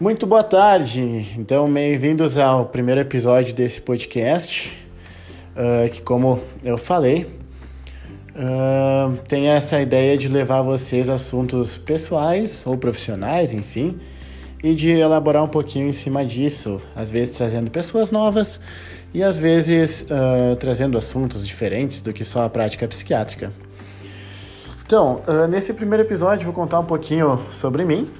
Muito boa tarde, então bem-vindos ao primeiro episódio desse podcast, uh, que como eu falei, uh, tem essa ideia de levar vocês assuntos pessoais ou profissionais, enfim, e de elaborar um pouquinho em cima disso, às vezes trazendo pessoas novas e às vezes uh, trazendo assuntos diferentes do que só a prática psiquiátrica. Então, nesse primeiro episódio vou contar um pouquinho sobre mim,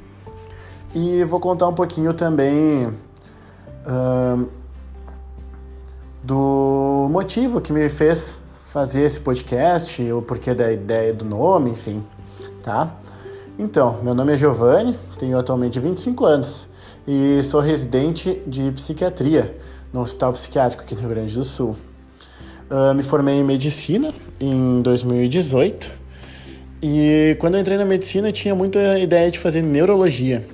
e vou contar um pouquinho também uh, do motivo que me fez fazer esse podcast, o porquê da ideia do nome, enfim, tá? Então, meu nome é Giovanni, tenho atualmente 25 anos e sou residente de psiquiatria no Hospital Psiquiátrico aqui no Rio Grande do Sul. Uh, me formei em medicina em 2018 e quando entrei na medicina tinha muita ideia de fazer neurologia.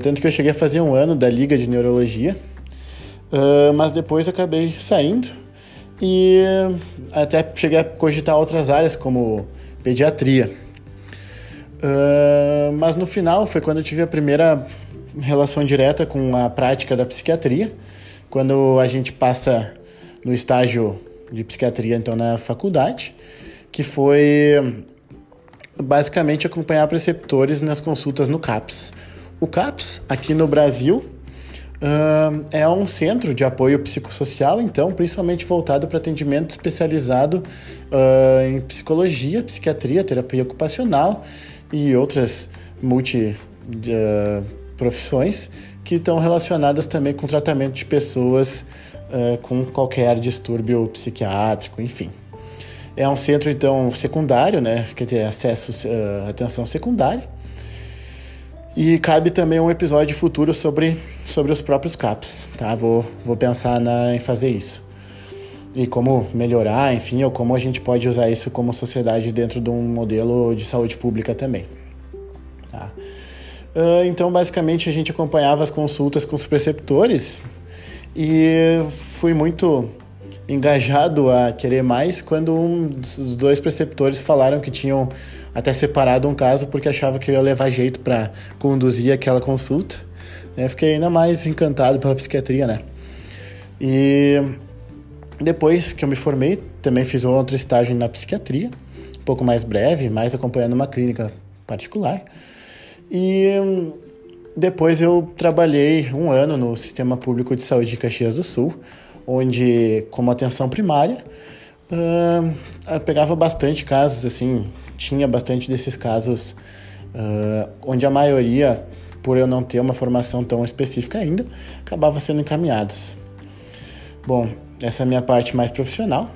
Tanto que eu cheguei a fazer um ano da Liga de Neurologia, uh, mas depois acabei saindo e até cheguei a cogitar outras áreas, como pediatria. Uh, mas no final foi quando eu tive a primeira relação direta com a prática da psiquiatria, quando a gente passa no estágio de psiquiatria, então na faculdade, que foi basicamente acompanhar preceptores nas consultas no CAPS, o CAPS, aqui no Brasil, uh, é um centro de apoio psicossocial, então, principalmente voltado para atendimento especializado uh, em psicologia, psiquiatria, terapia ocupacional e outras multi uh, profissões que estão relacionadas também com tratamento de pessoas com qualquer distúrbio psiquiátrico, enfim. É um centro, então, secundário, né? Quer dizer, acesso, atenção secundária e cabe também um episódio futuro sobre, sobre os próprios CAPs, tá? Vou, vou pensar na, em fazer isso. E como melhorar, enfim, ou como a gente pode usar isso como sociedade dentro de um modelo de saúde pública também. Tá? Uh, então, basicamente, a gente acompanhava as consultas com os preceptores e fui muito engajado a querer mais quando um dos dois preceptores falaram que tinham até separado um caso porque achava que ia levar jeito para conduzir aquela consulta. Eu fiquei ainda mais encantado pela psiquiatria, né? E depois que eu me formei, também fiz outro estágio na psiquiatria, um pouco mais breve, mais acompanhando uma clínica particular. E depois eu trabalhei um ano no Sistema Público de Saúde de Caxias do Sul, onde, como atenção primária, uh, pegava bastante casos, assim, tinha bastante desses casos uh, onde a maioria, por eu não ter uma formação tão específica ainda, acabava sendo encaminhados. Bom, essa é a minha parte mais profissional.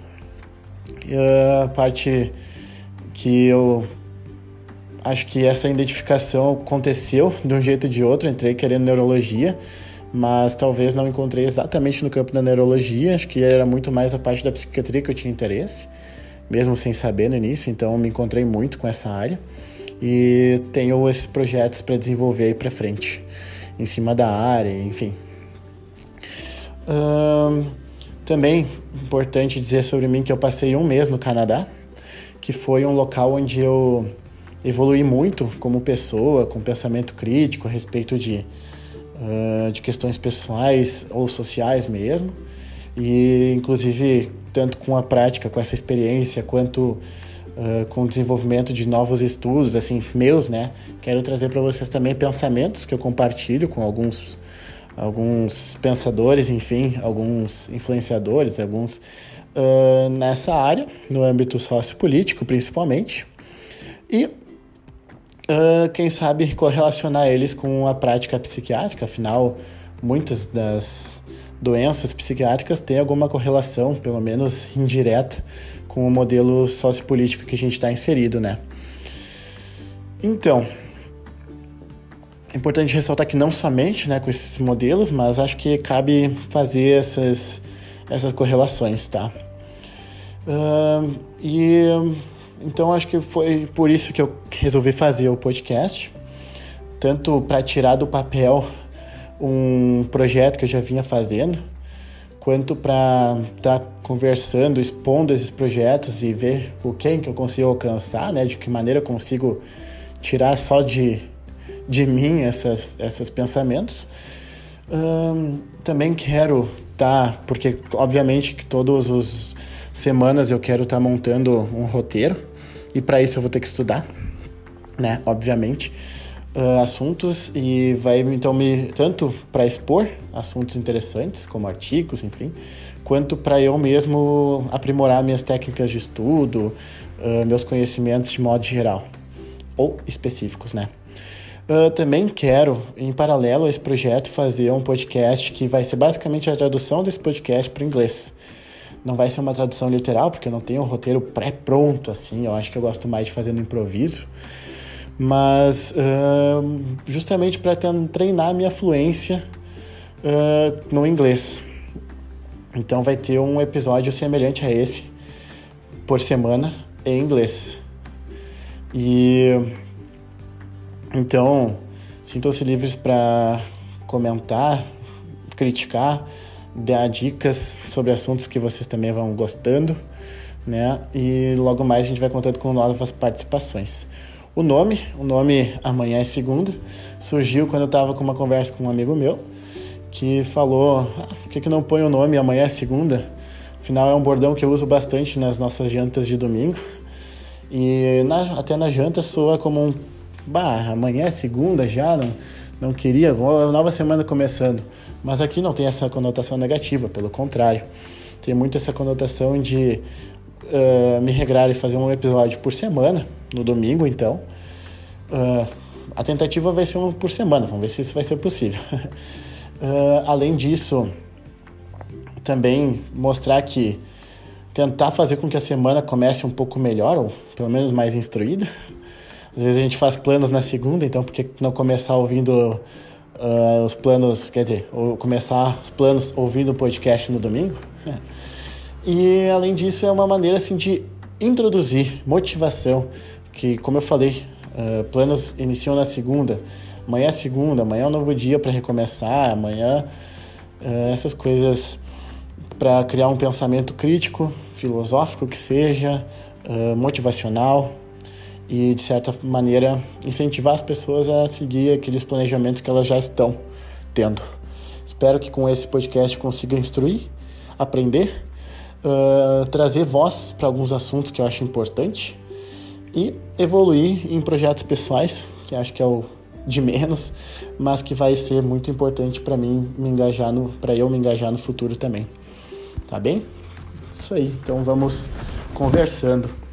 A parte que eu acho que essa identificação aconteceu de um jeito ou de outro. Entrei querendo neurologia, mas talvez não encontrei exatamente no campo da neurologia. Acho que era muito mais a parte da psiquiatria que eu tinha interesse mesmo sem saber no início, então me encontrei muito com essa área e tenho esses projetos para desenvolver aí para frente, em cima da área, enfim. também importante dizer sobre mim que eu passei um mês no Canadá, que foi um local onde eu evolui muito como pessoa, com pensamento crítico a respeito de, uh, de questões pessoais ou sociais mesmo. E, inclusive, tanto com a prática, com essa experiência, quanto uh, com o desenvolvimento de novos estudos, assim, meus, né? Quero trazer para vocês também pensamentos que eu compartilho com alguns, alguns pensadores, enfim, alguns influenciadores, alguns uh, nessa área, no âmbito sociopolítico, principalmente. E uh, quem sabe correlacionar eles com a prática psiquiátrica, afinal, muitas das doenças psiquiátricas têm alguma correlação, pelo menos indireta, com o modelo sociopolítico que a gente está inserido, né? Então, é importante ressaltar que não somente né, com esses modelos, mas acho que cabe fazer essas, essas correlações, tá? Uh, e então acho que foi por isso que eu resolvi fazer o podcast, tanto para tirar do papel um projeto que eu já vinha fazendo, quanto para estar tá conversando, expondo esses projetos e ver o quem que eu consigo alcançar, né? De que maneira eu consigo tirar só de de mim essas, esses pensamentos. Também quero estar, tá, porque obviamente que todas as semanas eu quero estar tá montando um roteiro e para isso eu vou ter que estudar, né? Obviamente. Uh, assuntos e vai então me tanto para expor assuntos interessantes como artigos enfim quanto para eu mesmo aprimorar minhas técnicas de estudo uh, meus conhecimentos de modo geral ou específicos né uh, também quero em paralelo a esse projeto fazer um podcast que vai ser basicamente a tradução desse podcast para inglês não vai ser uma tradução literal porque eu não tenho um roteiro pré-pronto assim eu acho que eu gosto mais de fazer no improviso mas uh, justamente para treinar a minha fluência uh, no inglês. Então vai ter um episódio semelhante a esse por semana em inglês. E então sintam-se livres para comentar, criticar, dar dicas sobre assuntos que vocês também vão gostando, né? E logo mais a gente vai contando com novas participações. O nome, o nome Amanhã é Segunda, surgiu quando eu estava com uma conversa com um amigo meu que falou: ah, por que, que não põe o nome Amanhã é Segunda? Afinal, é um bordão que eu uso bastante nas nossas jantas de domingo. E na, até na janta soa como um. Bah, amanhã é segunda já, não, não queria, nova semana começando. Mas aqui não tem essa conotação negativa, pelo contrário. Tem muito essa conotação de uh, me regrar e fazer um episódio por semana, no domingo então. Uh, a tentativa vai ser um por semana, vamos ver se isso vai ser possível. uh, além disso, também mostrar que tentar fazer com que a semana comece um pouco melhor, ou pelo menos mais instruída. Às vezes a gente faz planos na segunda, então por que não começar ouvindo uh, os planos, quer dizer, ou começar os planos ouvindo o podcast no domingo? E além disso é uma maneira assim de introduzir motivação, que como eu falei, uh, planos iniciam na segunda, amanhã é segunda, amanhã é um novo dia para recomeçar, amanhã uh, essas coisas para criar um pensamento crítico, filosófico que seja, uh, motivacional e de certa maneira incentivar as pessoas a seguir aqueles planejamentos que elas já estão tendo. Espero que com esse podcast consiga instruir, aprender uh, trazer voz para alguns assuntos que eu acho importante e evoluir em projetos pessoais, que acho que é o de menos, mas que vai ser muito importante para mim me engajar no, para eu me engajar no futuro também. Tá bem? Isso aí. Então vamos conversando.